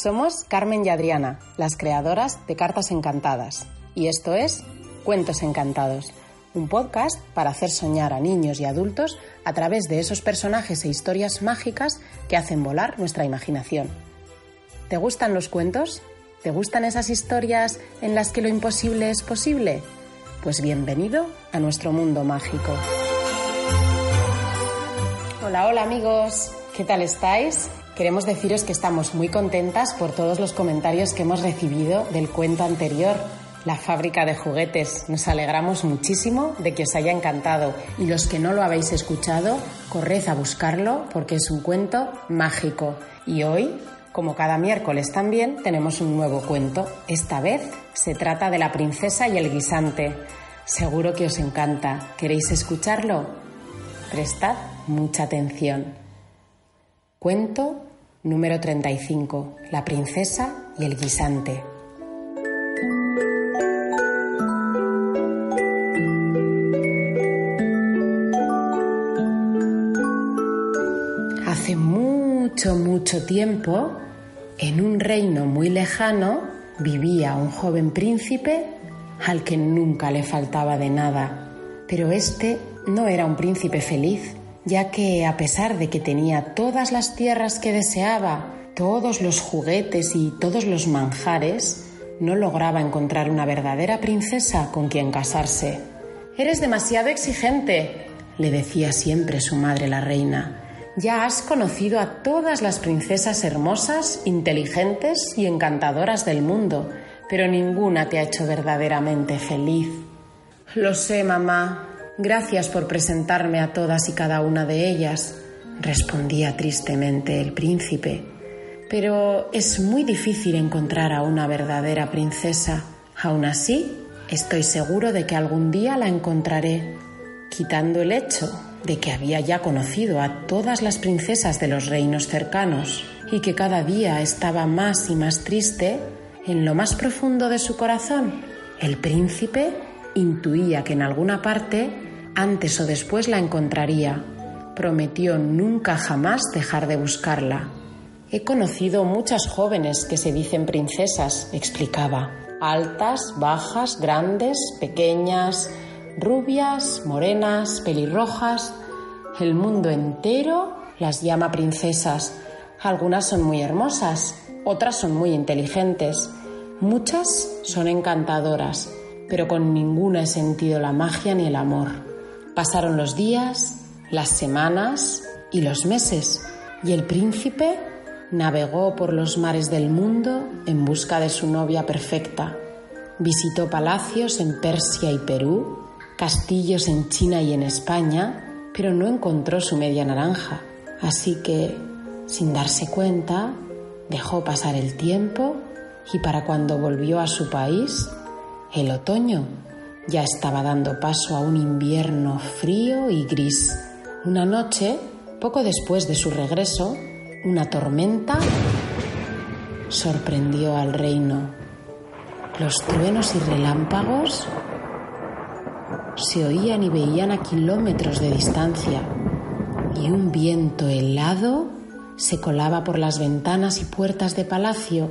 Somos Carmen y Adriana, las creadoras de Cartas Encantadas, y esto es Cuentos Encantados, un podcast para hacer soñar a niños y adultos a través de esos personajes e historias mágicas que hacen volar nuestra imaginación. ¿Te gustan los cuentos? ¿Te gustan esas historias en las que lo imposible es posible? Pues bienvenido a nuestro mundo mágico. Hola, hola amigos, ¿qué tal estáis? Queremos deciros que estamos muy contentas por todos los comentarios que hemos recibido del cuento anterior, La fábrica de juguetes. Nos alegramos muchísimo de que os haya encantado y los que no lo habéis escuchado, corred a buscarlo porque es un cuento mágico. Y hoy, como cada miércoles también, tenemos un nuevo cuento. Esta vez se trata de la princesa y el guisante. Seguro que os encanta. ¿Queréis escucharlo? Prestad mucha atención. Cuento Número 35. La princesa y el guisante. Hace mucho, mucho tiempo, en un reino muy lejano, vivía un joven príncipe al que nunca le faltaba de nada. Pero este no era un príncipe feliz ya que a pesar de que tenía todas las tierras que deseaba, todos los juguetes y todos los manjares, no lograba encontrar una verdadera princesa con quien casarse. Eres demasiado exigente, le decía siempre su madre la reina. Ya has conocido a todas las princesas hermosas, inteligentes y encantadoras del mundo, pero ninguna te ha hecho verdaderamente feliz. Lo sé, mamá, Gracias por presentarme a todas y cada una de ellas, respondía tristemente el príncipe. Pero es muy difícil encontrar a una verdadera princesa. Aún así, estoy seguro de que algún día la encontraré, quitando el hecho de que había ya conocido a todas las princesas de los reinos cercanos y que cada día estaba más y más triste, en lo más profundo de su corazón, el príncipe intuía que en alguna parte antes o después la encontraría. Prometió nunca jamás dejar de buscarla. He conocido muchas jóvenes que se dicen princesas, explicaba. Altas, bajas, grandes, pequeñas, rubias, morenas, pelirrojas. El mundo entero las llama princesas. Algunas son muy hermosas, otras son muy inteligentes, muchas son encantadoras, pero con ninguna he sentido la magia ni el amor. Pasaron los días, las semanas y los meses, y el príncipe navegó por los mares del mundo en busca de su novia perfecta. Visitó palacios en Persia y Perú, castillos en China y en España, pero no encontró su media naranja. Así que, sin darse cuenta, dejó pasar el tiempo y para cuando volvió a su país, el otoño ya estaba dando paso a un invierno frío y gris. Una noche, poco después de su regreso, una tormenta sorprendió al reino. Los truenos y relámpagos se oían y veían a kilómetros de distancia y un viento helado se colaba por las ventanas y puertas de palacio,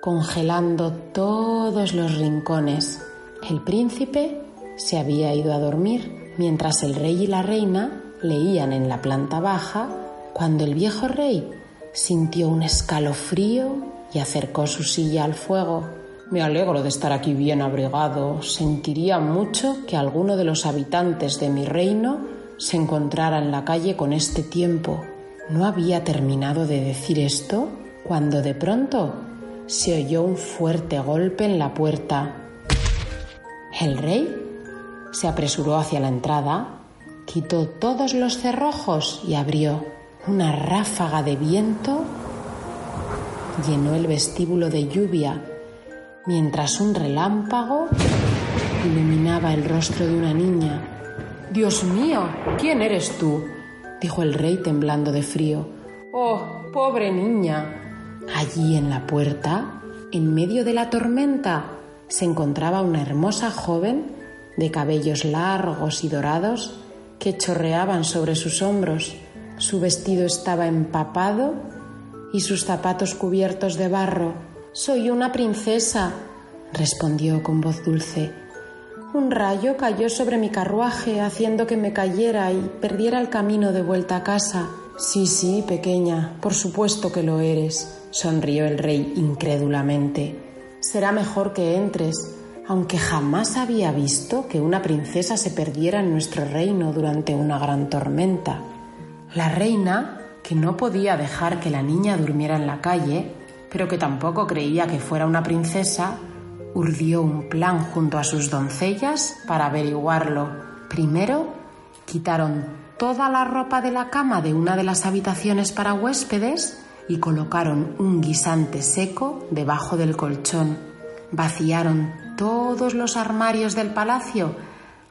congelando todos los rincones. El príncipe se había ido a dormir mientras el rey y la reina leían en la planta baja cuando el viejo rey sintió un escalofrío y acercó su silla al fuego. Me alegro de estar aquí bien abrigado. Sentiría mucho que alguno de los habitantes de mi reino se encontrara en la calle con este tiempo. No había terminado de decir esto cuando de pronto se oyó un fuerte golpe en la puerta. El rey se apresuró hacia la entrada, quitó todos los cerrojos y abrió. Una ráfaga de viento llenó el vestíbulo de lluvia, mientras un relámpago iluminaba el rostro de una niña. Dios mío, ¿quién eres tú? dijo el rey temblando de frío. Oh, pobre niña. Allí en la puerta, en medio de la tormenta, se encontraba una hermosa joven de cabellos largos y dorados que chorreaban sobre sus hombros. Su vestido estaba empapado y sus zapatos cubiertos de barro. Soy una princesa, respondió con voz dulce. Un rayo cayó sobre mi carruaje haciendo que me cayera y perdiera el camino de vuelta a casa. Sí, sí, pequeña, por supuesto que lo eres, sonrió el rey incrédulamente. Será mejor que entres, aunque jamás había visto que una princesa se perdiera en nuestro reino durante una gran tormenta. La reina, que no podía dejar que la niña durmiera en la calle, pero que tampoco creía que fuera una princesa, urdió un plan junto a sus doncellas para averiguarlo. Primero, quitaron toda la ropa de la cama de una de las habitaciones para huéspedes y colocaron un guisante seco debajo del colchón. Vaciaron todos los armarios del palacio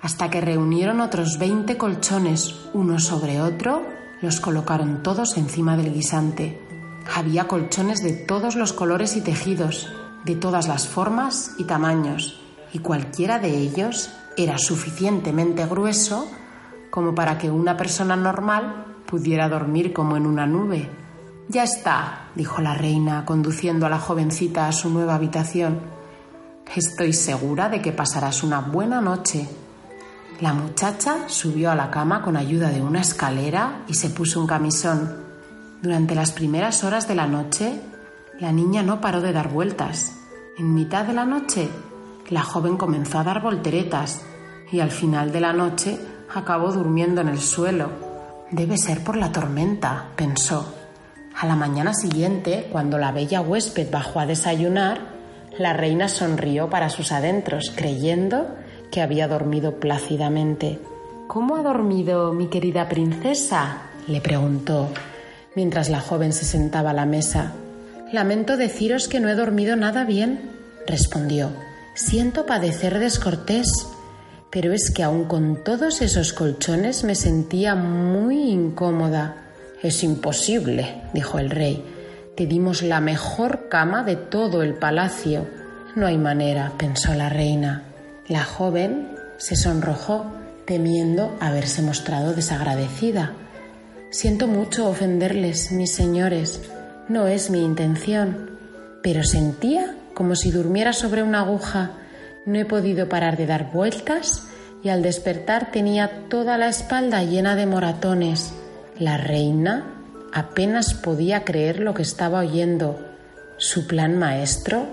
hasta que reunieron otros veinte colchones uno sobre otro, los colocaron todos encima del guisante. Había colchones de todos los colores y tejidos, de todas las formas y tamaños, y cualquiera de ellos era suficientemente grueso como para que una persona normal pudiera dormir como en una nube. Ya está, dijo la reina, conduciendo a la jovencita a su nueva habitación. Estoy segura de que pasarás una buena noche. La muchacha subió a la cama con ayuda de una escalera y se puso un camisón. Durante las primeras horas de la noche, la niña no paró de dar vueltas. En mitad de la noche, la joven comenzó a dar volteretas y al final de la noche acabó durmiendo en el suelo. Debe ser por la tormenta, pensó. A la mañana siguiente, cuando la bella huésped bajó a desayunar, la reina sonrió para sus adentros, creyendo que había dormido plácidamente. ¿Cómo ha dormido mi querida princesa? le preguntó, mientras la joven se sentaba a la mesa. Lamento deciros que no he dormido nada bien, respondió. Siento padecer descortés, pero es que aun con todos esos colchones me sentía muy incómoda. Es imposible, dijo el rey. Te dimos la mejor cama de todo el palacio. No hay manera, pensó la reina. La joven se sonrojó, temiendo haberse mostrado desagradecida. Siento mucho ofenderles, mis señores. No es mi intención. Pero sentía como si durmiera sobre una aguja. No he podido parar de dar vueltas y al despertar tenía toda la espalda llena de moratones. La reina apenas podía creer lo que estaba oyendo. Su plan maestro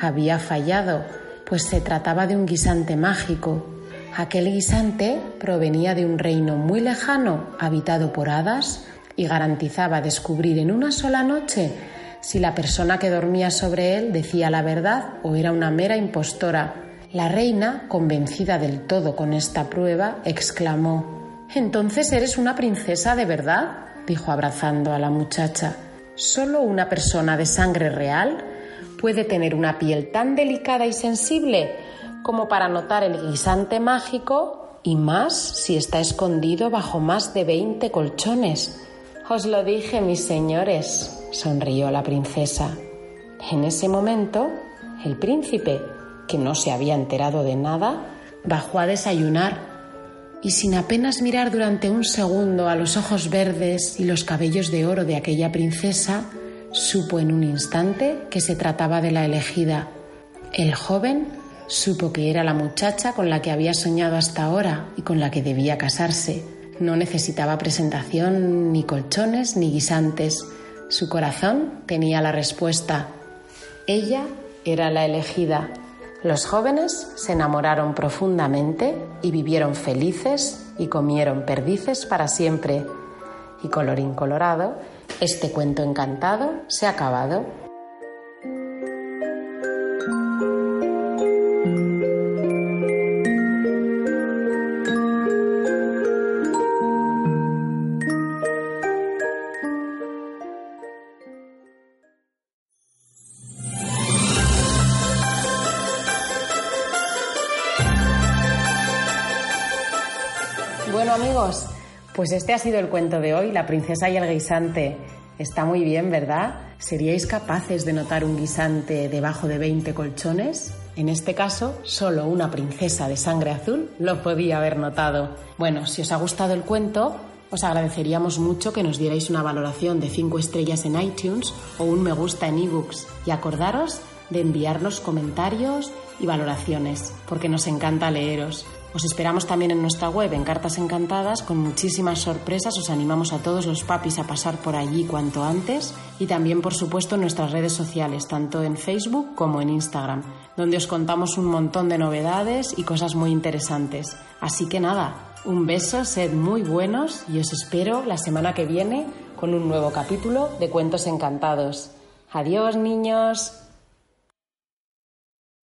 había fallado, pues se trataba de un guisante mágico. Aquel guisante provenía de un reino muy lejano, habitado por hadas, y garantizaba descubrir en una sola noche si la persona que dormía sobre él decía la verdad o era una mera impostora. La reina, convencida del todo con esta prueba, exclamó entonces eres una princesa de verdad, dijo abrazando a la muchacha. Solo una persona de sangre real puede tener una piel tan delicada y sensible como para notar el guisante mágico y más si está escondido bajo más de veinte colchones. Os lo dije, mis señores, sonrió la princesa. En ese momento, el príncipe, que no se había enterado de nada, bajó a desayunar y sin apenas mirar durante un segundo a los ojos verdes y los cabellos de oro de aquella princesa, supo en un instante que se trataba de la elegida. El joven supo que era la muchacha con la que había soñado hasta ahora y con la que debía casarse. No necesitaba presentación, ni colchones, ni guisantes. Su corazón tenía la respuesta. Ella era la elegida los jóvenes se enamoraron profundamente y vivieron felices y comieron perdices para siempre. Y colorín colorado, este cuento encantado se ha acabado. Amigos, pues este ha sido el cuento de hoy, La princesa y el guisante. Está muy bien, ¿verdad? ¿Seríais capaces de notar un guisante debajo de 20 colchones? En este caso, solo una princesa de sangre azul lo podía haber notado. Bueno, si os ha gustado el cuento, Os agradeceríamos mucho que nos dierais una valoración de 5 estrellas en iTunes o un me gusta en ebooks y acordaros de enviarnos comentarios y valoraciones, porque nos encanta leeros. Os esperamos también en nuestra web, en Cartas Encantadas, con muchísimas sorpresas. Os animamos a todos los papis a pasar por allí cuanto antes y también, por supuesto, en nuestras redes sociales, tanto en Facebook como en Instagram, donde os contamos un montón de novedades y cosas muy interesantes. Así que nada, un beso, sed muy buenos y os espero la semana que viene con un nuevo capítulo de Cuentos Encantados. Adiós, niños.